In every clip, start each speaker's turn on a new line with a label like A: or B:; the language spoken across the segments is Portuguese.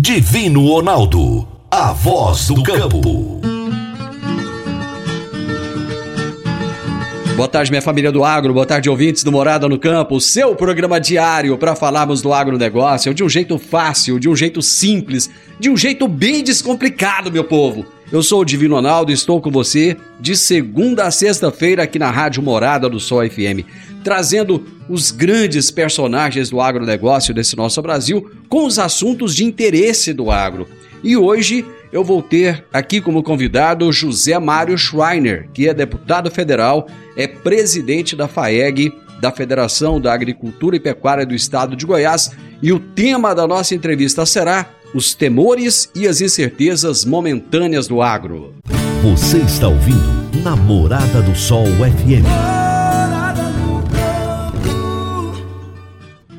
A: Divino Ronaldo. A voz do campo.
B: Boa tarde, minha família do agro, boa tarde, ouvintes do Morada no Campo, o seu programa diário para falarmos do agronegócio de um jeito fácil, de um jeito simples, de um jeito bem descomplicado, meu povo. Eu sou o Divino Ronaldo e estou com você de segunda a sexta-feira aqui na Rádio Morada do Sol FM, trazendo os grandes personagens do agronegócio desse nosso Brasil com os assuntos de interesse do agro. E hoje eu vou ter aqui como convidado José Mário Schreiner, que é deputado federal, é presidente da FAEG, da Federação da Agricultura e Pecuária do Estado de Goiás, e o tema da nossa entrevista será os temores e as incertezas momentâneas do agro.
A: Você está ouvindo Namorada do Sol FM.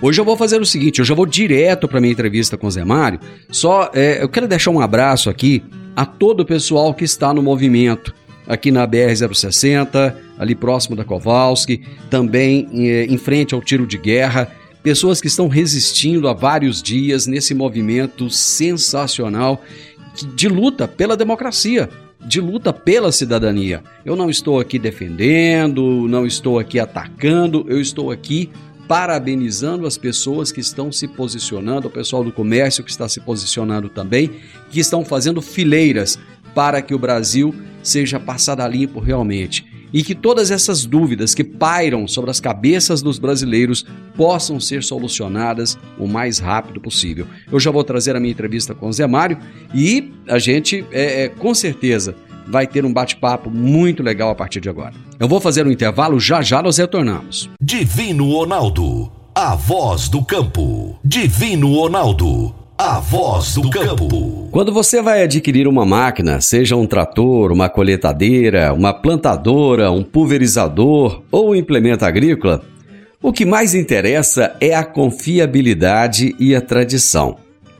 B: Hoje eu vou fazer o seguinte, eu já vou direto para minha entrevista com o Zé Mário. Só é, eu quero deixar um abraço aqui a todo o pessoal que está no movimento aqui na BR-060, ali próximo da Kowalski, também é, em frente ao tiro de guerra. Pessoas que estão resistindo há vários dias nesse movimento sensacional de luta pela democracia, de luta pela cidadania. Eu não estou aqui defendendo, não estou aqui atacando, eu estou aqui parabenizando as pessoas que estão se posicionando, o pessoal do comércio que está se posicionando também, que estão fazendo fileiras para que o Brasil seja passado a limpo realmente e que todas essas dúvidas que pairam sobre as cabeças dos brasileiros possam ser solucionadas o mais rápido possível. Eu já vou trazer a minha entrevista com o Zé Mário e a gente, é, é, com certeza, vai ter um bate-papo muito legal a partir de agora. Eu vou fazer um intervalo, já já nós retornamos.
A: Divino Ronaldo, a voz do campo. Divino Ronaldo, a voz do campo.
B: Quando você vai adquirir uma máquina, seja um trator, uma coletadeira, uma plantadora, um pulverizador ou um implemento agrícola, o que mais interessa é a confiabilidade e a tradição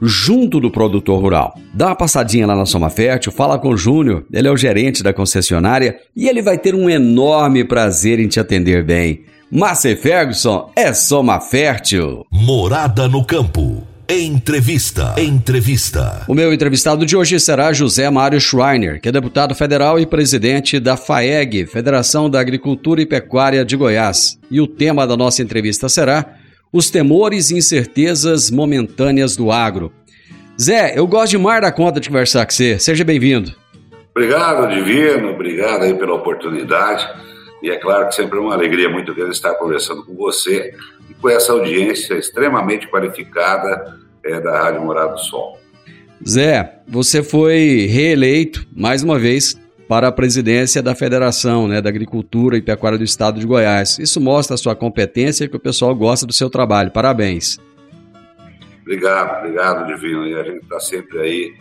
B: junto do produtor rural. Dá uma passadinha lá na Soma Fértil, fala com o Júnior, ele é o gerente da concessionária e ele vai ter um enorme prazer em te atender bem. Márcia Ferguson é Soma Fértil.
A: Morada no campo. Entrevista. Entrevista.
B: O meu entrevistado de hoje será José Mário Schreiner, que é deputado federal e presidente da FAEG, Federação da Agricultura e Pecuária de Goiás. E o tema da nossa entrevista será os temores e incertezas momentâneas do agro. Zé, eu gosto demais da conta de conversar com você. Seja bem-vindo.
C: Obrigado, Divino. Obrigado aí pela oportunidade. E é claro que sempre é uma alegria muito grande estar conversando com você e com essa audiência extremamente qualificada é, da Rádio Morado do Sol.
B: Zé, você foi reeleito mais uma vez para a presidência da Federação né, da Agricultura e Pecuária do Estado de Goiás. Isso mostra a sua competência e que o pessoal gosta do seu trabalho. Parabéns.
C: Obrigado, obrigado, Divino. E a gente está sempre aí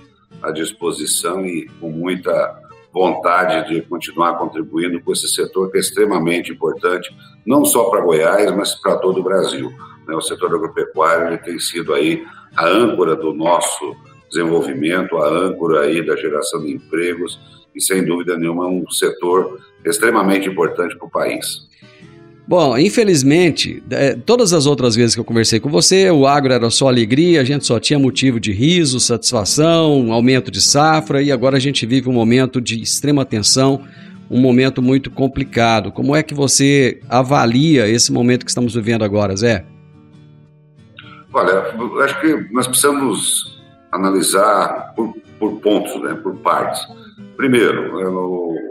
C: à disposição e com muita vontade de continuar contribuindo com esse setor que é extremamente importante, não só para Goiás, mas para todo o Brasil. Né? O setor agropecuário tem sido aí a âncora do nosso desenvolvimento, a âncora aí da geração de empregos e, sem dúvida nenhuma, um setor extremamente importante para o país.
B: Bom, infelizmente, é, todas as outras vezes que eu conversei com você, o agro era só alegria, a gente só tinha motivo de riso, satisfação, aumento de safra, e agora a gente vive um momento de extrema tensão, um momento muito complicado. Como é que você avalia esse momento que estamos vivendo agora, Zé?
C: Olha, acho que nós precisamos analisar por, por pontos, né, por partes. Primeiro,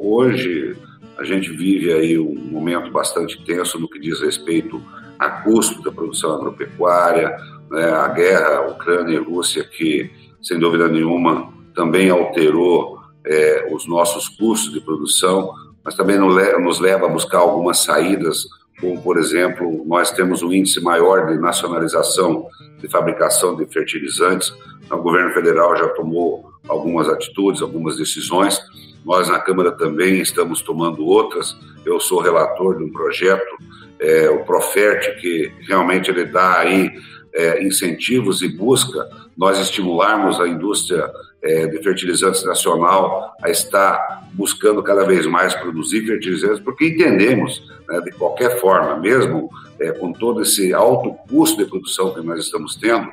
C: hoje a gente vive aí um momento bastante tenso no que diz respeito a custo da produção agropecuária, né, a guerra Ucrânia e Rússia que, sem dúvida nenhuma, também alterou é, os nossos custos de produção, mas também nos leva a buscar algumas saídas, como, por exemplo, nós temos um índice maior de nacionalização de fabricação de fertilizantes. O governo federal já tomou algumas atitudes, algumas decisões, nós, na Câmara, também estamos tomando outras. Eu sou relator de um projeto, é, o Profert, que realmente ele dá aí é, incentivos e busca nós estimularmos a indústria é, de fertilizantes nacional a estar buscando cada vez mais produzir fertilizantes, porque entendemos, né, de qualquer forma, mesmo é, com todo esse alto custo de produção que nós estamos tendo,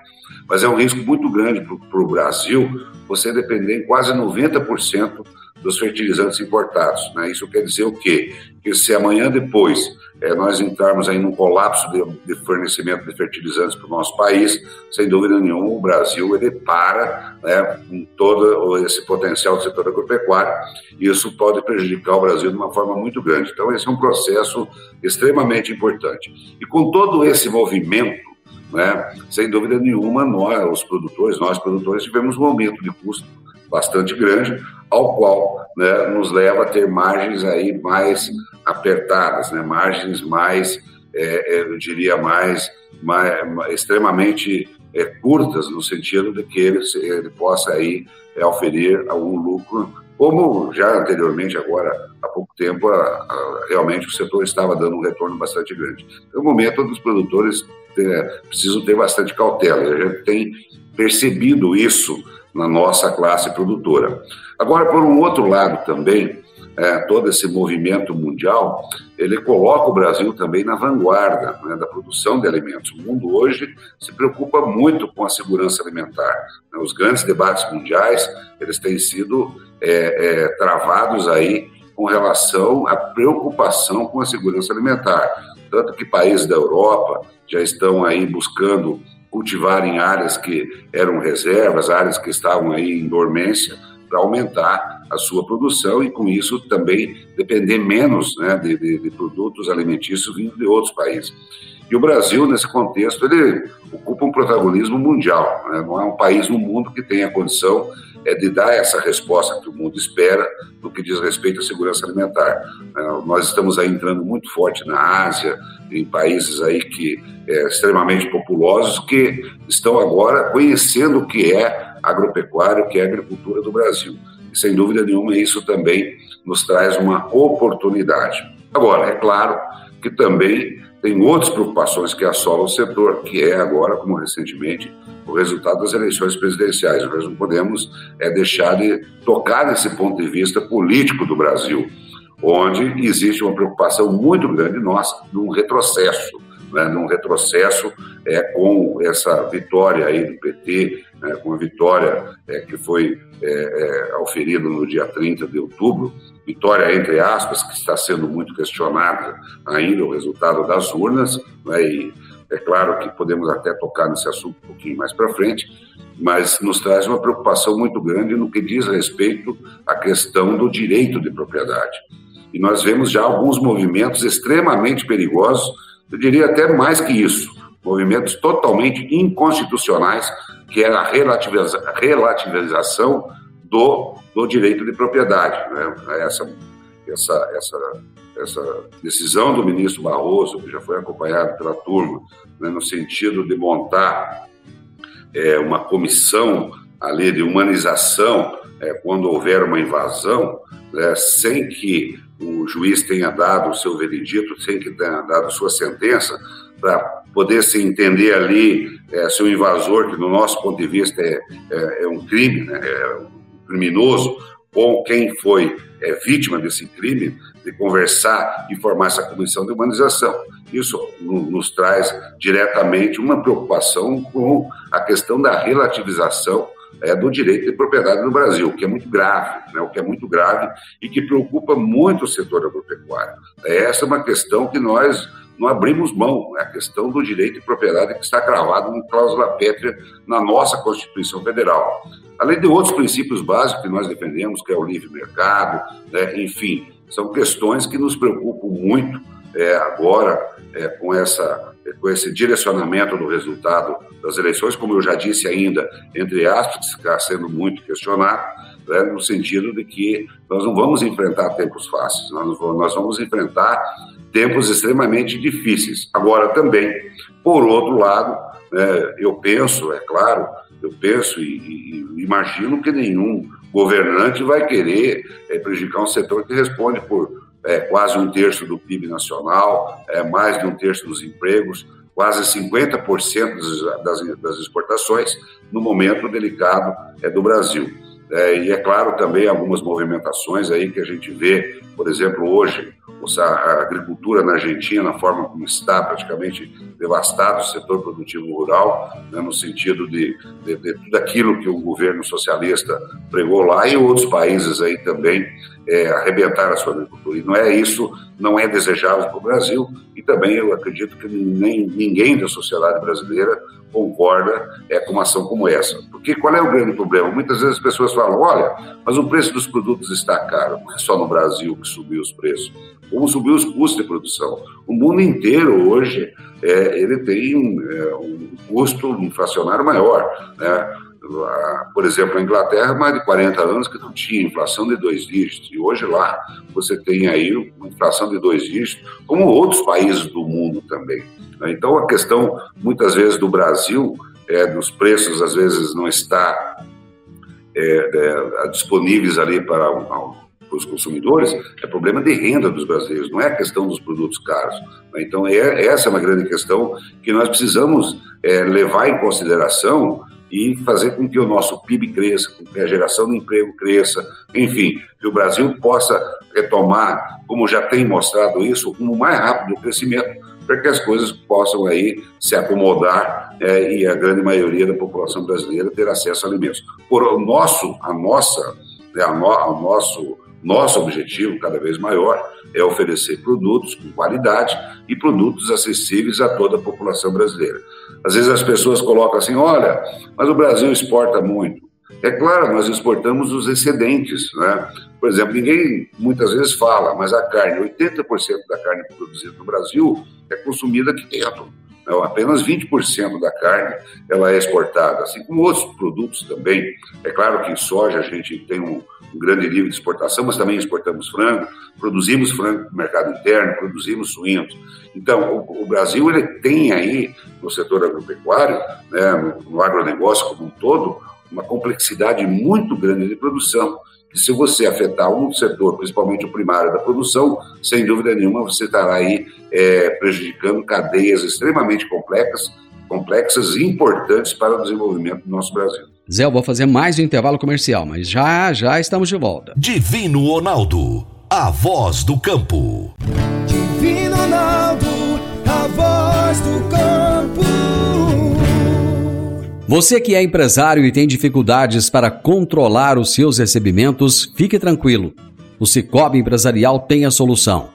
C: mas é um risco muito grande para o Brasil você depender em quase 90% dos fertilizantes importados. Né? Isso quer dizer o quê? Que se amanhã depois é, nós entrarmos aí num colapso de, de fornecimento de fertilizantes para o nosso país, sem dúvida nenhuma o Brasil ele para né, com todo esse potencial do setor agropecuário e isso pode prejudicar o Brasil de uma forma muito grande. Então esse é um processo extremamente importante. E com todo esse movimento né? Sem dúvida nenhuma, nós, os produtores, nós produtores, tivemos um aumento de custo bastante grande, ao qual né, nos leva a ter margens aí mais apertadas, né, margens mais, é, é eu diria, mais, mais extremamente é, curtas, no sentido de que ele, ele possa aí é, oferir algum lucro, como já anteriormente, agora há pouco tempo, a, a, realmente o setor estava dando um retorno bastante grande. É momento dos produtores é, precisam ter bastante cautela, a gente tem percebido isso na nossa classe produtora. Agora, por um outro lado também, é, todo esse movimento mundial, ele coloca o Brasil também na vanguarda né, da produção de alimentos. O mundo hoje se preocupa muito com a segurança alimentar. Né? Os grandes debates mundiais, eles têm sido é, é, travados aí com relação à preocupação com a segurança alimentar. Tanto que países da Europa já estão aí buscando cultivar em áreas que eram reservas, áreas que estavam aí em dormência, para aumentar a sua produção e, com isso, também depender menos né, de, de, de, produtos alimentícios vindo de outros países. E o Brasil, nesse contexto, ele ocupa um protagonismo mundial. Né? Não é um país no mundo que tenha condição é de dar essa resposta que o mundo espera no que diz respeito à segurança alimentar. É, nós estamos aí entrando muito forte na Ásia, em países aí que é, extremamente populosos que estão agora conhecendo o que é agropecuária, o que é agricultura do Brasil. E sem dúvida nenhuma isso também nos traz uma oportunidade. Agora, é claro que também tem outras preocupações que assolam o setor, que é agora, como recentemente, o resultado das eleições presidenciais. Nós não podemos é, deixar de tocar nesse ponto de vista político do Brasil, onde existe uma preocupação muito grande nossa num retrocesso, né, num retrocesso é, com essa vitória aí do PT, né, com a vitória é, que foi é, é, oferida no dia 30 de outubro, vitória entre aspas, que está sendo muito questionada ainda, o resultado das urnas, né, e é claro que podemos até tocar nesse assunto um pouquinho mais para frente, mas nos traz uma preocupação muito grande no que diz respeito à questão do direito de propriedade. E nós vemos já alguns movimentos extremamente perigosos, eu diria até mais que isso, movimentos totalmente inconstitucionais, que é a relativização do, do direito de propriedade. Né? Essa, essa, essa, essa decisão do ministro Barroso, que já foi acompanhada pela turma, né, no sentido de montar é, uma comissão ali de humanização é, quando houver uma invasão, né, sem que o juiz tenha dado o seu veredito, sem que tenha dado sua sentença, para poder se entender ali é, se o invasor, que no nosso ponto de vista é, é, é um crime, né, é um criminoso, ou quem foi é, vítima desse crime, de conversar e formar essa comissão de humanização. Isso nos traz diretamente uma preocupação com a questão da relativização é, do direito de propriedade no Brasil, o que é muito grave, né, o que é muito grave e que preocupa muito o setor agropecuário. Essa é uma questão que nós não abrimos mão, é a questão do direito de propriedade que está cravado em cláusula pétrea na nossa Constituição Federal. Além de outros princípios básicos que nós defendemos, que é o livre mercado, né, enfim, são questões que nos preocupam muito é, agora é, com, essa, é, com esse direcionamento do resultado das eleições, como eu já disse ainda, entre aspas, está sendo muito questionado, né, no sentido de que nós não vamos enfrentar tempos fáceis, nós, nós vamos enfrentar tempos extremamente difíceis. Agora também, por outro lado, né, eu penso, é claro, eu penso e, e, imagino que nenhum governante vai querer é, prejudicar um setor que responde por é, quase um terço do PIB nacional, é, mais de um terço dos empregos, quase 50% das, das exportações no momento delicado é, do Brasil. É, e é claro também algumas movimentações aí que a gente vê, por exemplo, hoje, a agricultura na Argentina, na forma como está praticamente devastado o setor produtivo rural, né, no sentido de, de, de, tudo aquilo que o governo socialista pregou lá e outros países aí também é, arrebentar a sua agricultura. E não é isso, não é desejável para o Brasil e também eu acredito que nem, ninguém da sociedade brasileira concorda é, com uma ação como essa. Porque qual é o grande problema? Muitas vezes as pessoas falam, olha, mas o preço dos produtos está caro. Não é só no Brasil que subiu os preços. Como subiu os custos de produção. O mundo inteiro hoje é, ele tem um, é, um custo inflacionário maior. Né? por exemplo, a Inglaterra, mais de 40 anos que não tinha inflação de dois dígitos, e hoje lá você tem aí uma inflação de dois dígitos, como outros países do mundo também. Né? Então, a questão, muitas vezes, do Brasil, é, dos preços, às vezes, não está é, é, disponíveis ali para, para os consumidores, é problema de renda dos brasileiros, não é a questão dos produtos caros. Então, é, essa é uma grande questão que nós precisamos é, levar em consideração e fazer com que o nosso PIB cresça, com que a geração de emprego cresça, enfim, que o Brasil possa retomar, como já tem mostrado isso, o mais rápido crescimento, para que as coisas possam aí se acomodar é, e a grande maioria da população brasileira ter acesso a alimentos. Por o nosso, a nossa, né, a no, nosso nosso objetivo, cada vez maior, é oferecer produtos com qualidade e produtos acessíveis a toda a população brasileira. Às vezes as pessoas colocam assim: olha, mas o Brasil exporta muito. É claro, nós exportamos os excedentes, né? Por exemplo, ninguém muitas vezes fala, mas a carne, 80% da carne produzida no Brasil é consumida aqui dentro. Não, apenas 20% da carne ela é exportada, assim como outros produtos também. É claro que em soja a gente tem um, um grande nível de exportação, mas também exportamos frango, produzimos frango no mercado interno, produzimos suínos. Então, o, o Brasil ele tem aí, no setor agropecuário, né, no, no agronegócio como um todo, uma complexidade muito grande de produção que se você afetar um setor, principalmente o primário da produção, sem dúvida nenhuma você estará aí é, prejudicando cadeias extremamente complexas, complexas e importantes para o desenvolvimento do nosso Brasil.
B: Zé, eu vou fazer mais um intervalo comercial, mas já já estamos de volta.
A: Divino Ronaldo, a voz do campo.
D: Divino Ronaldo, a voz do campo.
B: Você que é empresário e tem dificuldades para controlar os seus recebimentos, fique tranquilo. O Cicobi Empresarial tem a solução.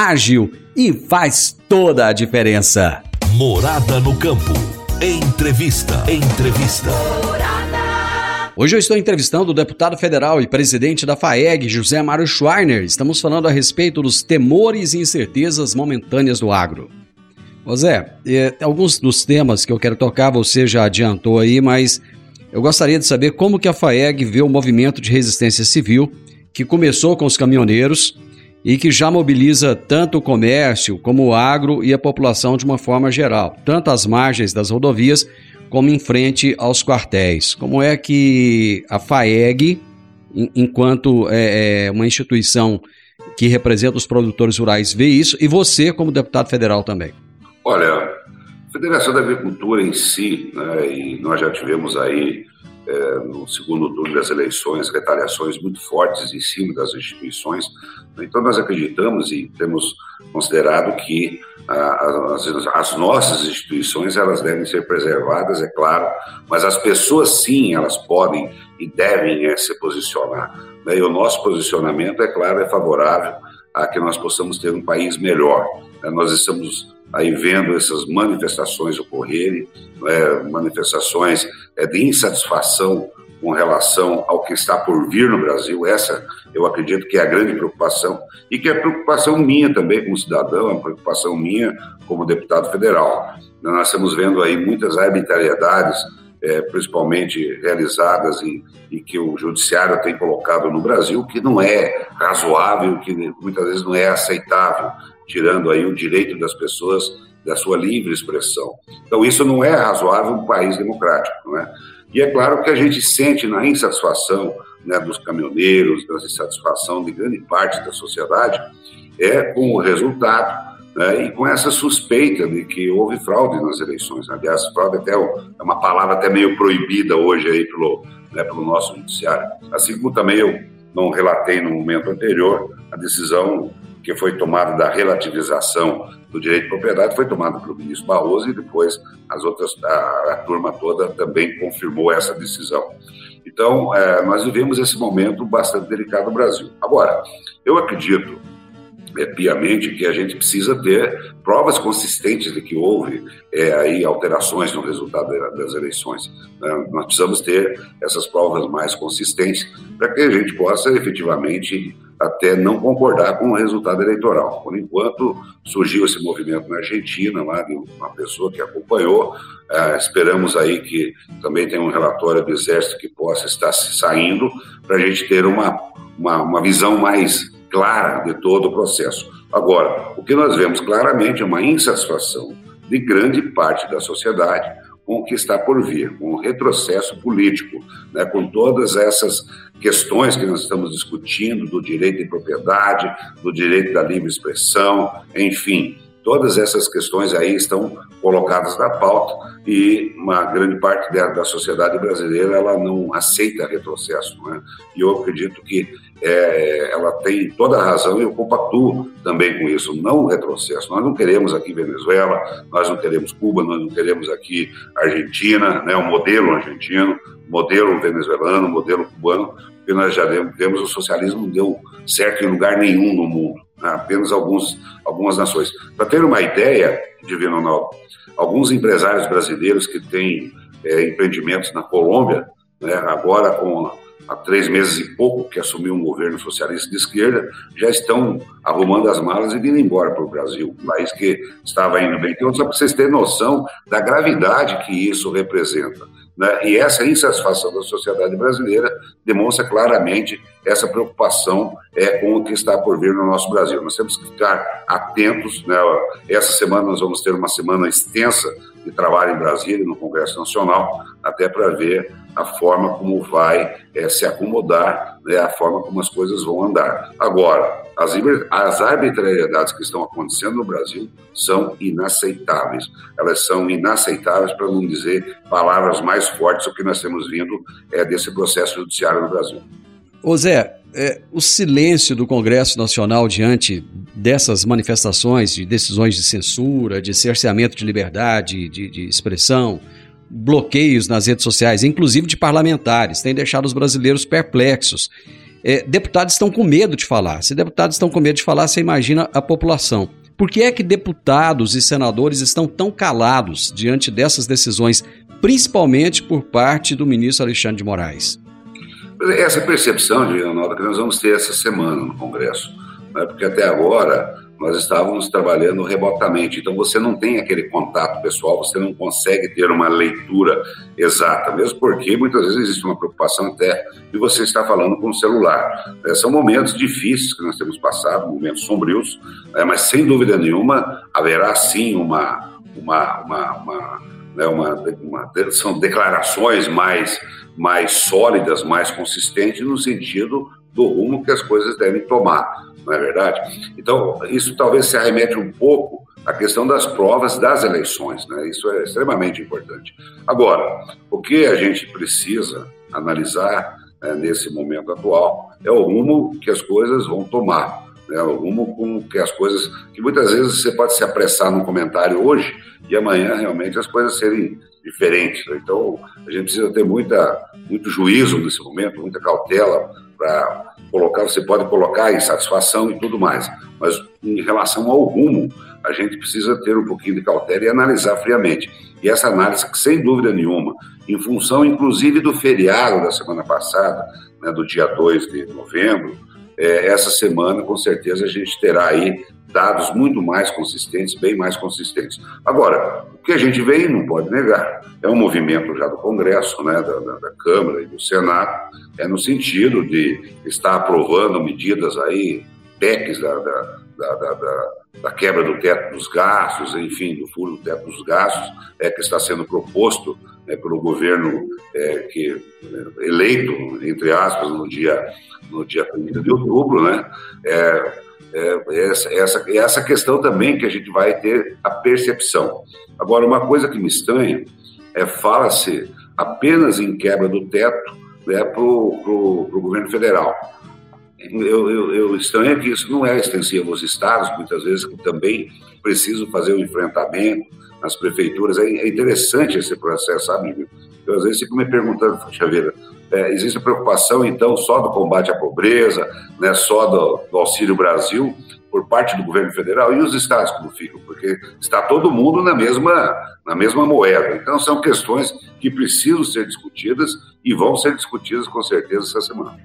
B: ágil e faz toda a diferença.
A: Morada no campo. Entrevista. Entrevista.
B: Hoje eu estou entrevistando o deputado federal e presidente da FAEG, José Mário Schweiner. Estamos falando a respeito dos temores e incertezas momentâneas do agro. José, é, alguns dos temas que eu quero tocar você já adiantou aí, mas eu gostaria de saber como que a FAEG vê o movimento de resistência civil que começou com os caminhoneiros e que já mobiliza tanto o comércio como o agro e a população de uma forma geral, tanto às margens das rodovias como em frente aos quartéis. Como é que a FAEG, enquanto é, é uma instituição que representa os produtores rurais, vê isso e você como deputado federal também?
C: Olha, a Federação da Agricultura em si, né, e nós já tivemos aí é, no segundo turno das eleições retaliações muito fortes em cima das instituições. Né, então nós acreditamos e temos considerado que a, as, as, nossas instituições elas devem ser preservadas, é claro, mas as pessoas sim elas podem e devem é, se posicionar. Né, e o nosso posicionamento, é claro, é favorável a que nós possamos ter um país melhor. Né, nós estamos aí vendo essas manifestações ocorrerem, é, manifestações é, de insatisfação com relação ao que está por vir no Brasil. Essa, eu acredito que é a grande preocupação e que é preocupação minha também como cidadão, é preocupação minha como deputado federal. Nós estamos vendo aí muitas arbitrariedades, é, principalmente realizadas e, e, que o judiciário tem colocado no Brasil, que não é razoável, que muitas vezes não é aceitável tirando aí o direito das pessoas da sua livre expressão. Então, isso não é razoável um país democrático, não é? E é claro que a gente sente na insatisfação né, dos caminhoneiros, da insatisfação de grande parte da sociedade, é com o resultado né, e com essa suspeita de que houve fraude nas eleições. Aliás, fraude até é uma palavra até meio proibida hoje aí pelo, né, pelo nosso judiciário. Assim como também eu não relatei no momento anterior a decisão que foi tomada da relativização do direito de propriedade foi tomada pelo ministro Barroso e depois as outras a, a turma toda também confirmou essa decisão. Então, é, nós vivemos esse momento bastante delicado no Brasil. Agora, eu acredito é, piamente que a gente precisa ter provas consistentes de que houve é, aí alterações no resultado das eleições. Né? Nós precisamos ter essas provas mais consistentes para que a gente possa efetivamente até não concordar com o resultado eleitoral. Por enquanto, surgiu esse movimento na Argentina, lá de uma pessoa que acompanhou. É, esperamos aí que também tenha um relatório do Exército que possa estar saindo para a gente ter uma, uma, uma visão mais clara de todo o processo. Agora, o que nós vemos claramente é uma insatisfação de grande parte da sociedade com o que está por vir, com o retrocesso político, né, com todas essas questões que nós estamos discutindo do direito de propriedade, do direito da livre expressão, enfim, todas essas questões aí estão colocadas na pauta e uma grande parte da, da sociedade brasileira ela não aceita retrocesso, né? E eu acredito que é, ela tem toda a razão e eu compactuo também com isso, não o retrocesso. Nós não queremos aqui Venezuela, nós não queremos Cuba, nós não queremos aqui Argentina, né, o modelo argentino, modelo venezuelano, modelo cubano, porque nós já vemos o socialismo não deu certo em lugar nenhum no mundo, né, apenas alguns, algumas nações. Para ter uma ideia, Divino Ronaldo, alguns empresários brasileiros que têm é, empreendimentos na Colômbia, né, agora com há três meses e pouco que assumiu um governo socialista de esquerda, já estão arrumando as malas e indo embora para o Brasil, um país que estava indo bem. Então, só para vocês terem noção da gravidade que isso representa. Né? E essa insatisfação da sociedade brasileira demonstra claramente essa preocupação é, com o que está por vir no nosso Brasil. Nós temos que ficar atentos. Né? Essa semana nós vamos ter uma semana extensa de trabalho em Brasília, no Congresso Nacional, até para ver a forma como vai é, se acomodar, né, a forma como as coisas vão andar. Agora, as, as arbitrariedades que estão acontecendo no Brasil são inaceitáveis. Elas são inaceitáveis, para não dizer palavras mais fortes, o que nós temos vindo é, desse processo judiciário no Brasil.
B: Ô Zé, é, o silêncio do Congresso Nacional diante dessas manifestações de decisões de censura, de cerceamento de liberdade de, de expressão, bloqueios nas redes sociais, inclusive de parlamentares, tem deixado os brasileiros perplexos. é, deputados estão com medo de falar. Se deputados estão com medo de falar, você imagina a população. Por que é que deputados e senadores estão tão calados diante dessas decisões, principalmente por parte do ministro Alexandre de Moraes?
C: Essa percepção, Leonardo, que nós vamos ter essa semana no Congresso, né? porque até agora nós estávamos trabalhando remotamente, então você não tem aquele contato pessoal, você não consegue ter uma leitura exata, mesmo porque muitas vezes existe uma preocupação até de você estar falando com o celular. É, são momentos difíceis que nós temos passado, momentos sombrios, é, mas sem dúvida nenhuma haverá sim uma, uma, uma, uma, né, uma, uma são declarações mais, mais sólidas, mais consistentes no sentido do rumo que as coisas devem tomar não é verdade? Então, isso talvez se arremete um pouco à questão das provas das eleições, né? Isso é extremamente importante. Agora, o que a gente precisa analisar né, nesse momento atual é o rumo que as coisas vão tomar, né? O rumo com que as coisas, que muitas vezes você pode se apressar num comentário hoje e amanhã realmente as coisas serem diferentes. Né? Então, a gente precisa ter muita, muito juízo nesse momento, muita cautela para colocar, você pode colocar insatisfação e tudo mais, mas em relação ao rumo, a gente precisa ter um pouquinho de cautela e analisar friamente. E essa análise, sem dúvida nenhuma, em função inclusive do feriado da semana passada, né, do dia 2 de novembro, é, essa semana, com certeza, a gente terá aí dados muito mais consistentes, bem mais consistentes. Agora, o que a gente vê não pode negar, é um movimento já do Congresso, né, da, da, da Câmara e do Senado, é no sentido de estar aprovando medidas aí, PECs da, da, da, da, quebra do teto dos gastos, enfim, do furo do teto dos gastos, é que está sendo proposto né, pelo governo é, que, é, eleito, entre aspas, no dia, no dia 30 de outubro, né? É, é, essa, essa, essa questão também que a gente vai ter a percepção. Agora, uma coisa que me estranha é fala-se apenas em quebra do teto né, para o governo federal. Eu, eu, eu estranho que isso não é extensivo aos estados, muitas vezes que também precisam fazer o um enfrentamento nas prefeituras. É, é, interessante esse processo, sabe? Eu às vezes fico me perguntando, Chaveira, é, existe a preocupação, então, só do combate à pobreza, né, só do, do, Auxílio Brasil, por parte do governo federal, e os estados como ficam? Porque está todo mundo na mesma, na mesma moeda. Então, são questões que precisam ser discutidas e vão ser discutidas com certeza essa semana.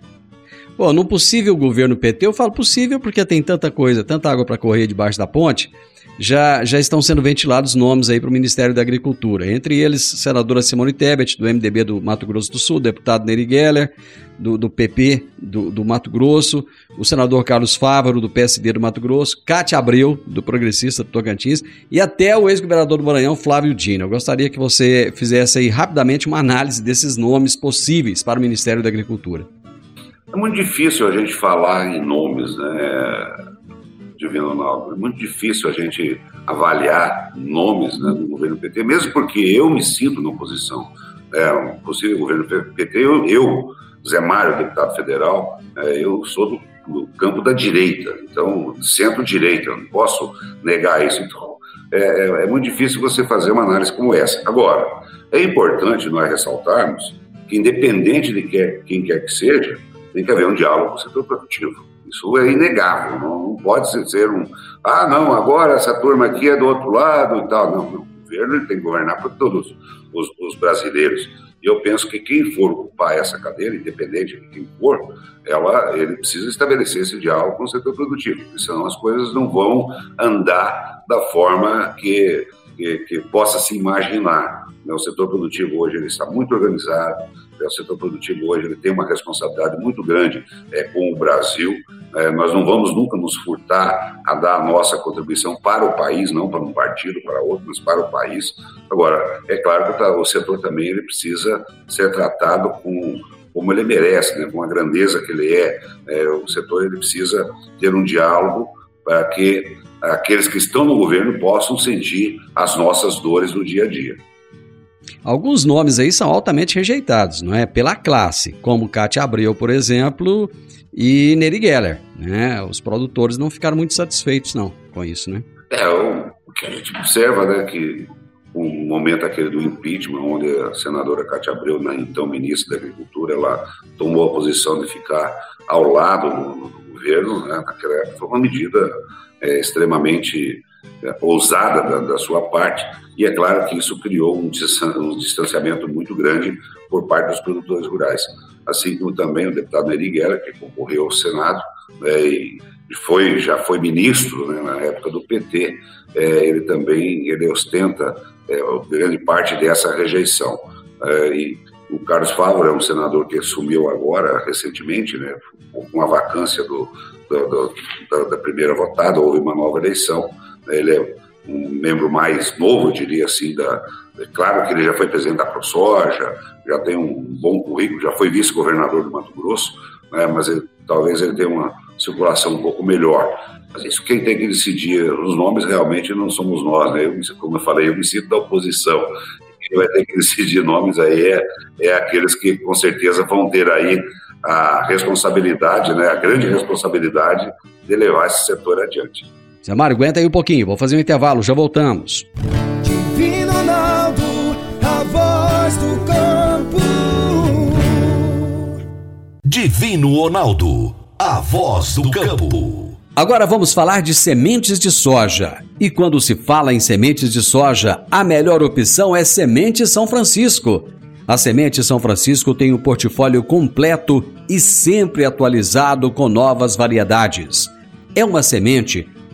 B: Bom, no possível governo PT, eu falo possível porque tem tanta coisa, tanta água para correr debaixo da ponte, já, já estão sendo ventilados nomes aí para o Ministério da Agricultura. Entre eles, senadora Simone Tebet, do MDB do Mato Grosso do Sul, deputado Neri Geller, do, do PP do, do Mato Grosso, o senador Carlos Fávaro, do PSD do Mato Grosso, Cátia Abreu, do Progressista do Tocantins, e até o ex-governador do Maranhão, Flávio Dino. Eu gostaria que você fizesse aí rapidamente uma análise desses nomes possíveis para o Ministério da Agricultura.
C: É muito difícil a gente falar em nomes, né? Divino Ronaldo. É muito difícil a gente avaliar nomes né, do governo PT, mesmo porque eu me sinto na oposição. É, possível governo PT, eu, eu Zé Mário, deputado federal, é, eu sou do, do, campo da direita, então, centro-direita, não posso negar isso. Então, é, é, é muito difícil você fazer uma análise como essa. Agora, é importante nós ressaltarmos que, independente de quem quer que seja, tem que haver um diálogo com o setor produtivo. Isso é inegável, não, pode ser um, ah, não, agora essa turma aqui é do outro lado e tal. Não, o governo tem que governar para todos os, os, brasileiros. E eu penso que quem for ocupar essa cadeira, independente de quem for, ela, ele precisa estabelecer esse diálogo com o setor produtivo, senão as coisas não vão andar da forma que, que, que possa se imaginar. Né? O setor produtivo hoje ele está muito organizado, o setor produtivo hoje ele tem uma responsabilidade muito grande é, com o Brasil. É, nós não vamos nunca nos furtar a dar a nossa contribuição para o país, não para um partido, para outro, mas para o país. Agora, é claro que o setor também ele precisa ser tratado com como ele merece, né, com a grandeza que ele é. é o setor ele precisa ter um diálogo para que aqueles que estão no governo possam sentir as nossas dores do dia a dia.
B: Alguns nomes aí são altamente rejeitados, não é? Pela classe, como Cátia Abreu, por exemplo, e Neri Geller, né? Os produtores não ficaram muito satisfeitos, não, com isso, né?
C: É, o, que a gente observa, né, que um momento aquele do impeachment, onde a senadora Cátia Abreu, na então ministra da Agricultura, ela tomou a posição de ficar ao lado do, do governo, né? naquela época foi uma medida é, extremamente é, ousada da, da, sua parte, e é claro que isso criou um, distanciamento muito grande por parte dos produtores rurais. Assim como também o deputado Neri Guerra, que concorreu ao Senado, né, e foi, já foi ministro né, na época do PT, é, ele também ele ostenta é, grande parte dessa rejeição. É, e o Carlos Favre é um senador que assumiu agora, recentemente, né, com a vacância do, do, do, da, da, primeira votada, houve uma nova eleição. Ele é um membro mais novo, diria assim, da, é claro que ele já foi presidente da ProSoja, já tem um bom currículo, já foi vice-governador do Mato Grosso, né, mas ele, talvez ele tenha uma circulação um pouco melhor. Mas isso quem tem que decidir os nomes realmente não somos nós, né? Eu, como eu falei, eu me sinto da oposição. Quem vai ter que decidir nomes aí é, é aqueles que com certeza vão ter aí a responsabilidade, né, a grande responsabilidade de levar esse setor adiante.
B: Zé Mário, aguenta aí um pouquinho, vou fazer um intervalo, já voltamos.
D: Divino Ronaldo, a voz do campo.
A: Divino Ronaldo, a voz do campo.
B: Agora vamos falar de sementes de soja. E quando se fala em sementes de soja, a melhor opção é Semente São Francisco. A Semente São Francisco tem um portfólio completo e sempre atualizado com novas variedades. É uma semente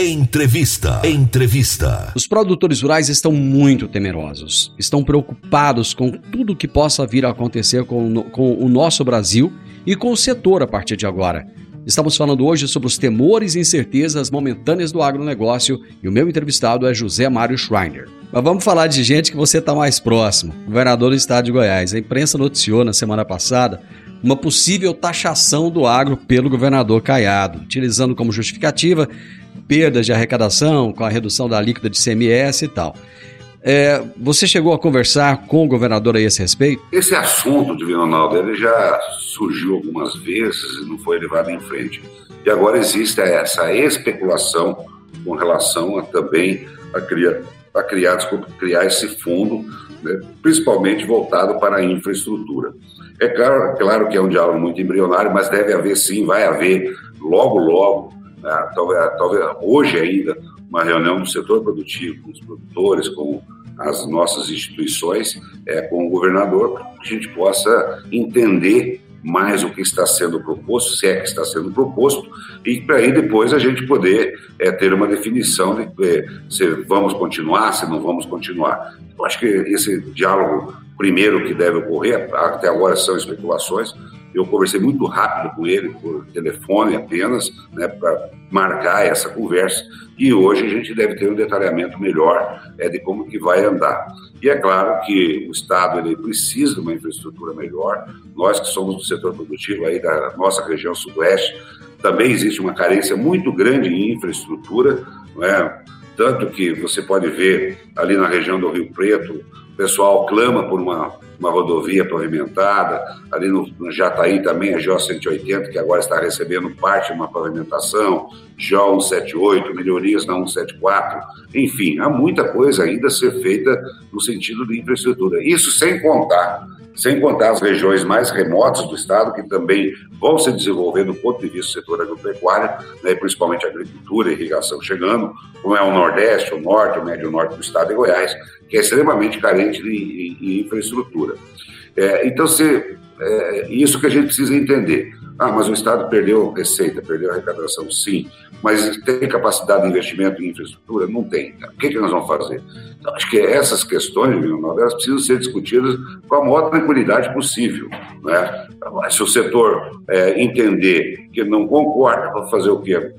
A: Entrevista. Entrevista.
B: Os produtores rurais estão muito temerosos. Estão preocupados com tudo que possa vir a acontecer com, com o nosso Brasil e com o setor a partir de agora. Estamos falando hoje sobre os temores e incertezas momentâneas do agronegócio e o meu entrevistado é José Mário Schreiner. Mas vamos falar de gente que você está mais próximo. Governador do estado de Goiás. A imprensa noticiou na semana passada uma possível taxação do agro pelo governador Caiado, utilizando como justificativa perdas de arrecadação com a redução da alíquota de CMS e tal. É, você chegou a conversar com o governador a esse respeito?
C: Esse assunto, Divino Ronaldo, ele já surgiu algumas vezes e não foi levado em frente. E agora existe essa especulação com relação a também a criar, a criar, desculpa, criar esse fundo, né, principalmente voltado para a infraestrutura. É claro, claro que é um diálogo muito embrionário, mas deve haver sim, vai haver logo, logo, né, talvez, talvez hoje ainda, uma reunião do setor produtivo, com os produtores, com as nossas instituições, é, com o governador, para que a gente possa entender mais o que está sendo proposto, se é que está sendo proposto, e para aí depois a gente poder é, ter uma definição de é, se vamos continuar, se não vamos continuar. Eu acho que esse diálogo primeiro que deve ocorrer, até agora são especulações, eu conversei muito rápido com ele, por telefone apenas, né, para marcar essa conversa. E hoje a gente deve ter um detalhamento melhor é, de como que vai andar. E é claro que o Estado ele precisa de uma infraestrutura melhor. Nós que somos do setor produtivo aí da nossa região sudoeste, também existe uma carência muito grande em infraestrutura, não é? Tanto que você pode ver ali na região do Rio Preto, pessoal clama por uma, uma rodovia pavimentada, ali no, no Jataí também a GO 180, que agora está recebendo parte de uma pavimentação, GO 178, melhorias na 174, enfim, há muita coisa ainda a ser feita no sentido de infraestrutura. Isso sem contar sem contar as regiões mais remotas do estado, que também vão se desenvolver do ponto de vista do setor agropecuário, né, principalmente agricultura e irrigação chegando, como é o Nordeste, o Norte, o Médio Norte do estado de Goiás, que é extremamente carente de, de, de infraestrutura. É, então, se, é isso que a gente precisa entender. Ah, mas o Estado perdeu receita, perdeu arrecadação, sim. Mas tem capacidade de investimento em infraestrutura? Não tem. O que, que nós vamos fazer? Então, acho que essas questões, elas precisam ser discutidas com a maior tranquilidade possível. Né? Se o setor é, entender que não concorda, para fazer o quê?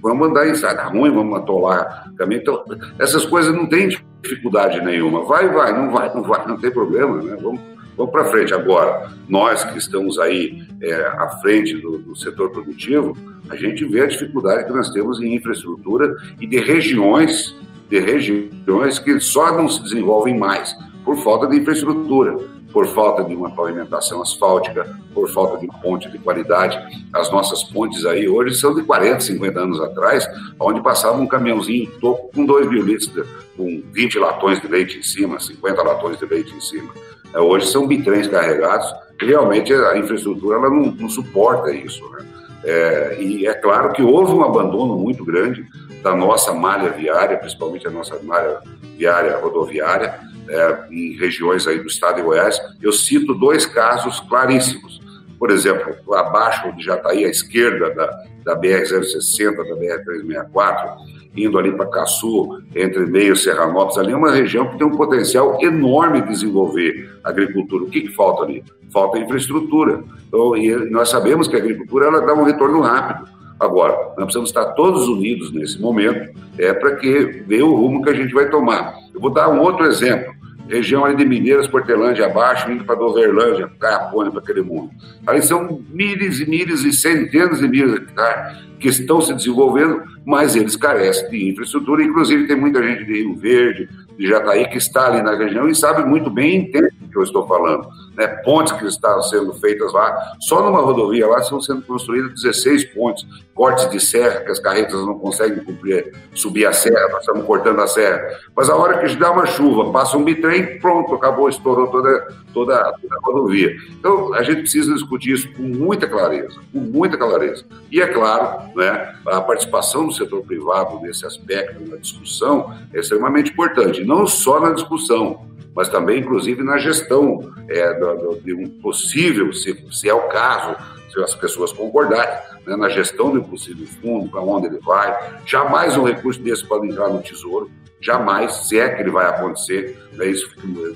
C: Vamos andar em estrada ruim, vamos atolar caminho. Então, essas coisas não têm dificuldade nenhuma. Vai, vai, não vai, não vai, não tem problema. Né? Vamos Vamos para frente. Agora, nós que estamos aí é, à frente do, do setor produtivo, a gente vê a dificuldade que nós temos em infraestrutura e de regiões, de regiões que só não se desenvolvem mais por falta de infraestrutura, por falta de uma pavimentação asfáltica, por falta de ponte de qualidade. As nossas pontes aí hoje são de 40, 50 anos atrás, onde passava um caminhãozinho topo com 2 mil litros, com 20 latões de leite em cima, 50 latões de leite em cima. É, hoje são bitrens carregados, realmente a infraestrutura ela não, não suporta isso. Né? É, e é claro que houve um abandono muito grande da nossa malha viária, principalmente a nossa malha viária rodoviária, é, em regiões aí do estado de Goiás. Eu cito dois casos claríssimos. Por exemplo, abaixo de Jataí, à esquerda da, da BR-060, da BR-364, indo ali para Caçu, entre Meio e Serranópolis, ali é uma região que tem um potencial enorme de desenvolver agricultura. O que, que falta ali? Falta infraestrutura. Então, nós sabemos que a agricultura ela dá um retorno rápido. Agora, nós precisamos estar todos unidos nesse momento é, para que ver o rumo que a gente vai tomar. Eu vou dar um outro exemplo região ali de Mineiras, Portelândia abaixo, indo para Doverlândia, Caiapônia, para aquele mundo. Ali são milhares e milhares e centenas de milhas de hectares que estão se desenvolvendo, mas eles carecem de infraestrutura. Inclusive, tem muita gente de Rio Verde, de Jataí, que está ali na região e sabe muito bem entende eu estou falando. Né? Pontes que estão sendo feitas lá, só numa rodovia lá estão sendo construídas 16 pontes, cortes de serra, que as carretas não conseguem cumprir, subir a serra, nós estamos cortando a serra. Mas a hora que dá uma chuva, passa um bitrem, pronto, acabou, estourou toda, toda, toda a rodovia. Então, a gente precisa discutir isso com muita clareza, com muita clareza. E, é claro, né, a participação do setor privado nesse aspecto, na discussão, é extremamente importante. Não só na discussão, mas também, inclusive, na gestão é, do, de um possível, se, se é o caso, se as pessoas concordarem, né, na gestão um possível fundo, para onde ele vai. Jamais um recurso desse pode entrar no Tesouro, jamais, se é que ele vai acontecer, né, isso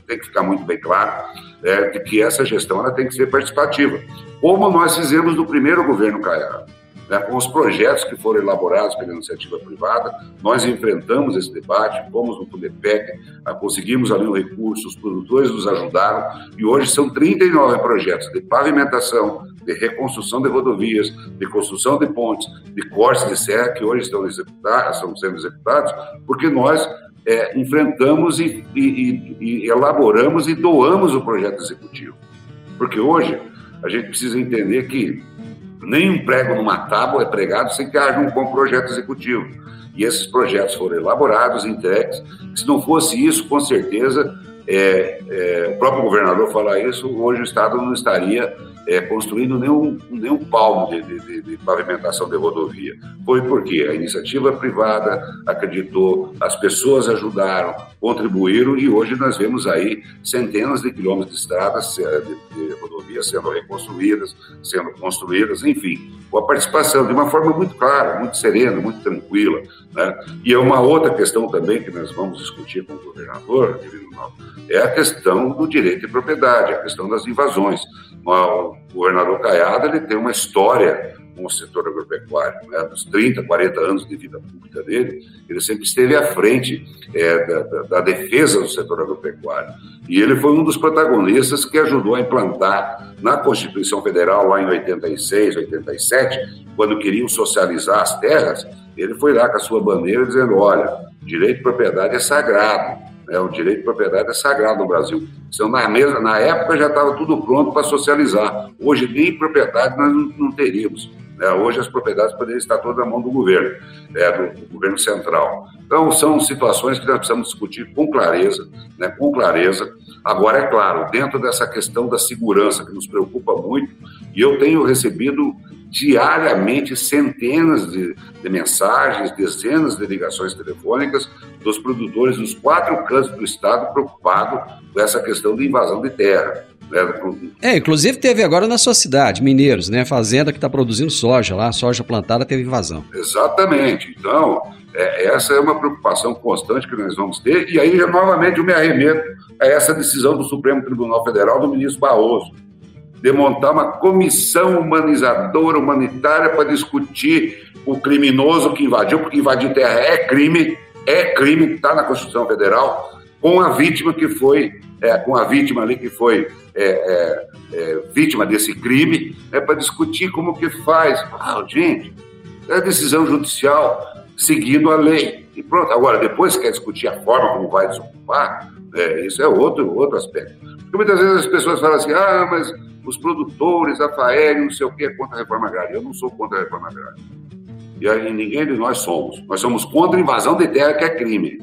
C: tem que ficar muito bem claro, é, de que essa gestão ela tem que ser participativa, como nós fizemos no primeiro governo Caiado. Né, com os projetos que foram elaborados pela iniciativa privada, nós enfrentamos esse debate, fomos no Fundepec, ah, conseguimos ali um recurso, os produtores nos ajudaram, e hoje são 39 projetos de pavimentação, de reconstrução de rodovias, de construção de pontes, de cortes de serra, que hoje estão, estão sendo executados, porque nós é, enfrentamos e, e, e elaboramos e doamos o projeto executivo. Porque hoje a gente precisa entender que nem um prego numa tábua é pregado sem que haja um bom projeto executivo. E esses projetos foram elaborados, entregues. Se não fosse isso, com certeza, é, é, o próprio governador falar isso, hoje o Estado não estaria é, construindo nenhum, nenhum palmo de, de, de, pavimentação de rodovia. Foi porque a iniciativa privada acreditou, as pessoas ajudaram, contribuíram e hoje nós vemos aí centenas de quilômetros de estradas, de, de rodovias sendo reconstruídas, sendo construídas, enfim, com a participação de uma forma muito clara, muito serena, muito tranquila. Né? E é uma outra questão também que nós vamos discutir com o governador, é a questão do direito de propriedade, a questão das invasões. O governador Caiado ele tem uma história com o setor agropecuário, né? dos 30, 40 anos de vida pública dele, ele sempre esteve à frente é, da, da, da, defesa do setor agropecuário. E ele foi um dos protagonistas que ajudou a implantar na Constituição Federal, lá em 86, 87, quando queriam socializar as terras, ele foi lá com a sua bandeira dizendo: olha, direito de propriedade é sagrado. É, o direito de propriedade é sagrado no Brasil. Então, na, mesma, na época já estava tudo pronto para socializar. Hoje, nem propriedade nós não, não teríamos. Né? Hoje, as propriedades poderiam estar todas na mão do governo, é, do, do, governo central. Então, são situações que nós precisamos discutir com clareza, né? com clareza. Agora, é claro, dentro dessa questão da segurança, que nos preocupa muito, e eu tenho recebido diariamente centenas de, de, mensagens, dezenas de ligações telefônicas dos produtores dos quatro cantos do estado preocupados com essa questão de invasão de terra.
B: Né? É, inclusive teve agora na sua cidade, Mineiros, né? Fazenda que está produzindo soja lá, soja plantada teve invasão.
C: Exatamente. Então, é, essa é uma preocupação constante que nós vamos ter, e aí, novamente, eu me arremeto a essa decisão do Supremo Tribunal Federal do ministro Barroso, de montar uma comissão humanizadora, humanitária, para discutir o criminoso que invadiu, porque invadir terra é crime, é crime, está na Constituição Federal. com a vítima que foi, é, com a vítima ali que foi é, é, é vítima desse crime, é para discutir como que faz. Ah, gente, é decisão judicial seguindo a lei. E pronto, agora, depois quer discutir a forma como vai desocupar, é, isso é outro, outro aspecto. Porque muitas vezes as pessoas falam assim, ah, mas os produtores, a FAEG, não sei o que, é contra a reforma agrária. Eu não sou contra a reforma agrária. E aí ninguém de nós somos. Nós somos contra a invasão de terra, que é crime.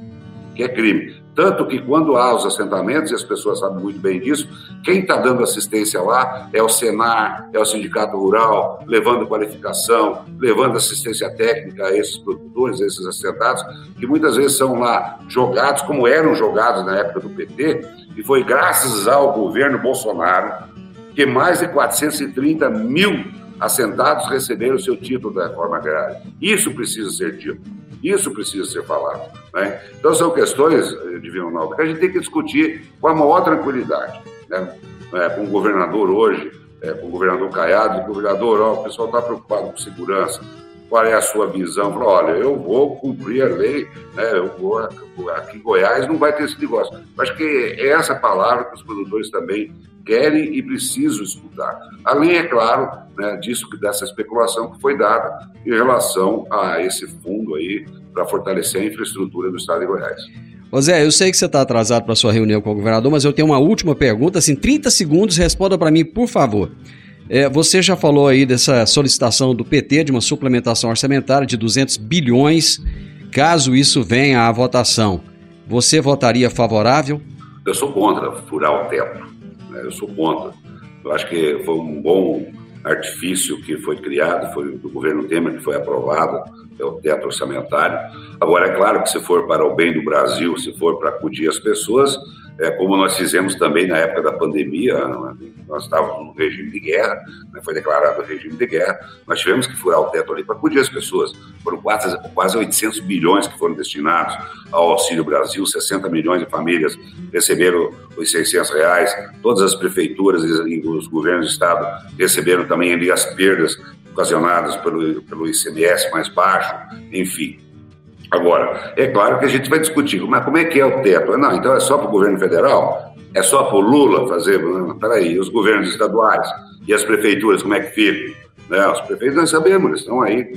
C: Que é crime. Tanto que quando há os assentamentos, e as pessoas sabem muito bem disso, quem está dando assistência lá é o Senar, é o Sindicato Rural, levando qualificação, levando assistência técnica a esses produtores, a esses assentados, que muitas vezes são lá jogados, como eram jogados na época do PT, e foi graças ao governo Bolsonaro que mais de 430 mil assentados receberam seu título da reforma agrária. Isso precisa ser dito. Isso precisa ser falado. Né? Então, são questões, eh, Divino Ronaldo, que a gente tem que discutir com a maior tranquilidade. Né? É, com o governador hoje, é, com o governador Caiado, o governador, ó, o pessoal está preocupado com segurança. Qual é a sua visão? Fala, olha, eu vou cumprir a lei, né? eu vou, aqui em Goiás não vai ter esse negócio. Acho que é essa palavra que os produtores também querem e precisam escutar. Além, é claro, né, disso, dessa especulação que foi dada em relação a esse fundo aí para fortalecer a infraestrutura do estado de Goiás.
B: Ô Zé, eu sei que você está atrasado para sua reunião com o governador, mas eu tenho uma última pergunta, assim, 30 segundos, responda para mim, por favor. É, você já falou aí dessa solicitação do PT de uma suplementação orçamentária de 200 bilhões, caso isso venha à votação. Você votaria favorável?
C: Eu sou contra furar o teto. Né? Eu sou contra. Eu acho que foi um bom artifício que foi criado, foi do governo Temer que foi aprovado, é o teto orçamentário. Agora, é claro que se for para o bem do Brasil, se for para acudir as pessoas, é, como nós fizemos também na época da pandemia, nós estávamos no regime de guerra, né, foi declarado regime de guerra, nós tivemos que furar o teto ali para acudir as pessoas. Foram quase, quase 800 bilhões que foram destinados ao Auxílio Brasil, 60 milhões de famílias receberam os 600 reais, todas as prefeituras e os governos do Estado receberam também ali as perdas ocasionadas pelo, pelo ICMS mais baixo, enfim. Agora, é claro que a gente vai discutir, mas como é que é o teto? Não, então é só para o governo federal? É só para o Lula fazer? Peraí, os governos estaduais e as prefeituras, como é que ficam? Né? Os prefeitos nós sabemos, eles estão aí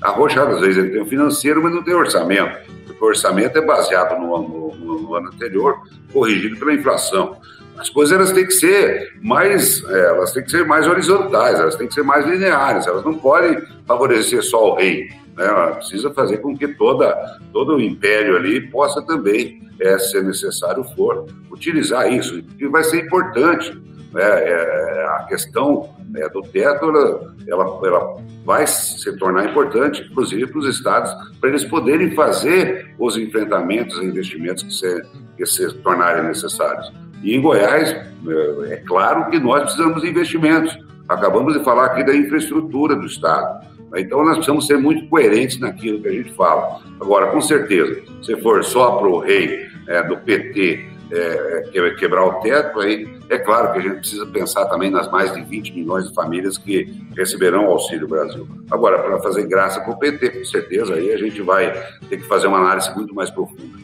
C: arrochados, às vezes ele tem o financeiro, mas não tem orçamento, porque o orçamento é baseado no, no, no ano anterior, corrigido pela inflação. As coisas elas têm que ser mais, é, elas têm que ser mais horizontais, elas têm que ser mais lineares, elas não podem favorecer só o rei. Né? Ela precisa fazer com que toda, todo o império ali possa também, é, se necessário for, utilizar isso, que vai ser importante. Né? É, a questão é, do teto ela, ela, ela, vai se tornar importante, inclusive para os estados, para eles poderem fazer os enfrentamentos e investimentos que se, que se tornarem necessários. E em Goiás, é, é claro que nós precisamos de investimentos. Acabamos de falar aqui da infraestrutura do Estado. Então nós precisamos ser muito coerentes naquilo que a gente fala. Agora, com certeza, se for só para o rei é, do PT é, é quebrar o teto, aí é claro que a gente precisa pensar também nas mais de 20 milhões de famílias que receberão o Auxílio Brasil. Agora, para fazer graça para o PT, com certeza, aí a gente vai ter que fazer uma análise muito mais profunda.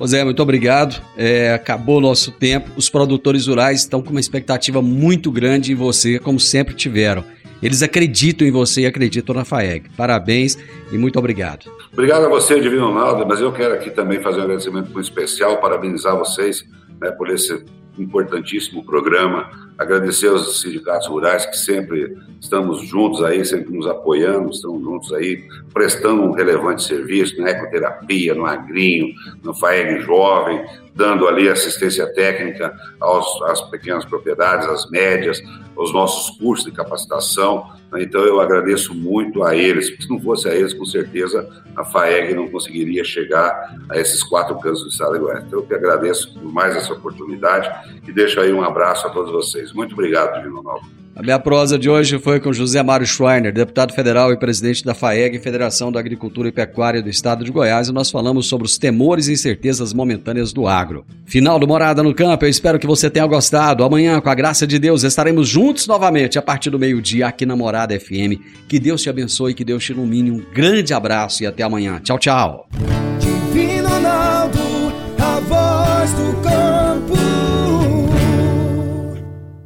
B: José, muito obrigado. É, acabou o nosso tempo. Os produtores rurais estão com uma expectativa muito grande em você, como sempre tiveram. Eles acreditam em você e acreditam na FAEG. Parabéns e muito obrigado.
C: Obrigado a você, Divino Ronaldo, mas eu quero aqui também fazer um agradecimento muito especial, parabenizar vocês né, por esse importantíssimo programa, agradecer aos sindicatos rurais que sempre estamos juntos aí, sempre nos apoiando, estamos juntos aí, prestando um relevante serviço na ecoterapia, no agrinho, no FAEG Jovem, dando ali assistência técnica aos, às pequenas propriedades, às médias, os nossos cursos de capacitação. Então eu agradeço muito a eles, porque se não fosse a eles, com certeza a FAEG não conseguiria chegar a esses quatro cantos do estado de Goiás. Então eu que agradeço por mais essa oportunidade e deixo aí um abraço a todos vocês. Muito obrigado, Divino Ronaldo.
B: A minha prosa de hoje foi com José Mário Schreiner, deputado federal e presidente da FAEG, Federação da Agricultura e Pecuária do Estado de Goiás, e nós falamos sobre os temores e incertezas momentâneas do agro. Final do Morada no Campo, eu espero que você tenha gostado. Amanhã, com a graça de Deus, estaremos juntos novamente a partir do meio-dia aqui na Morada FM. Que Deus te abençoe, que Deus te ilumine. Um grande abraço e até amanhã. Tchau, tchau.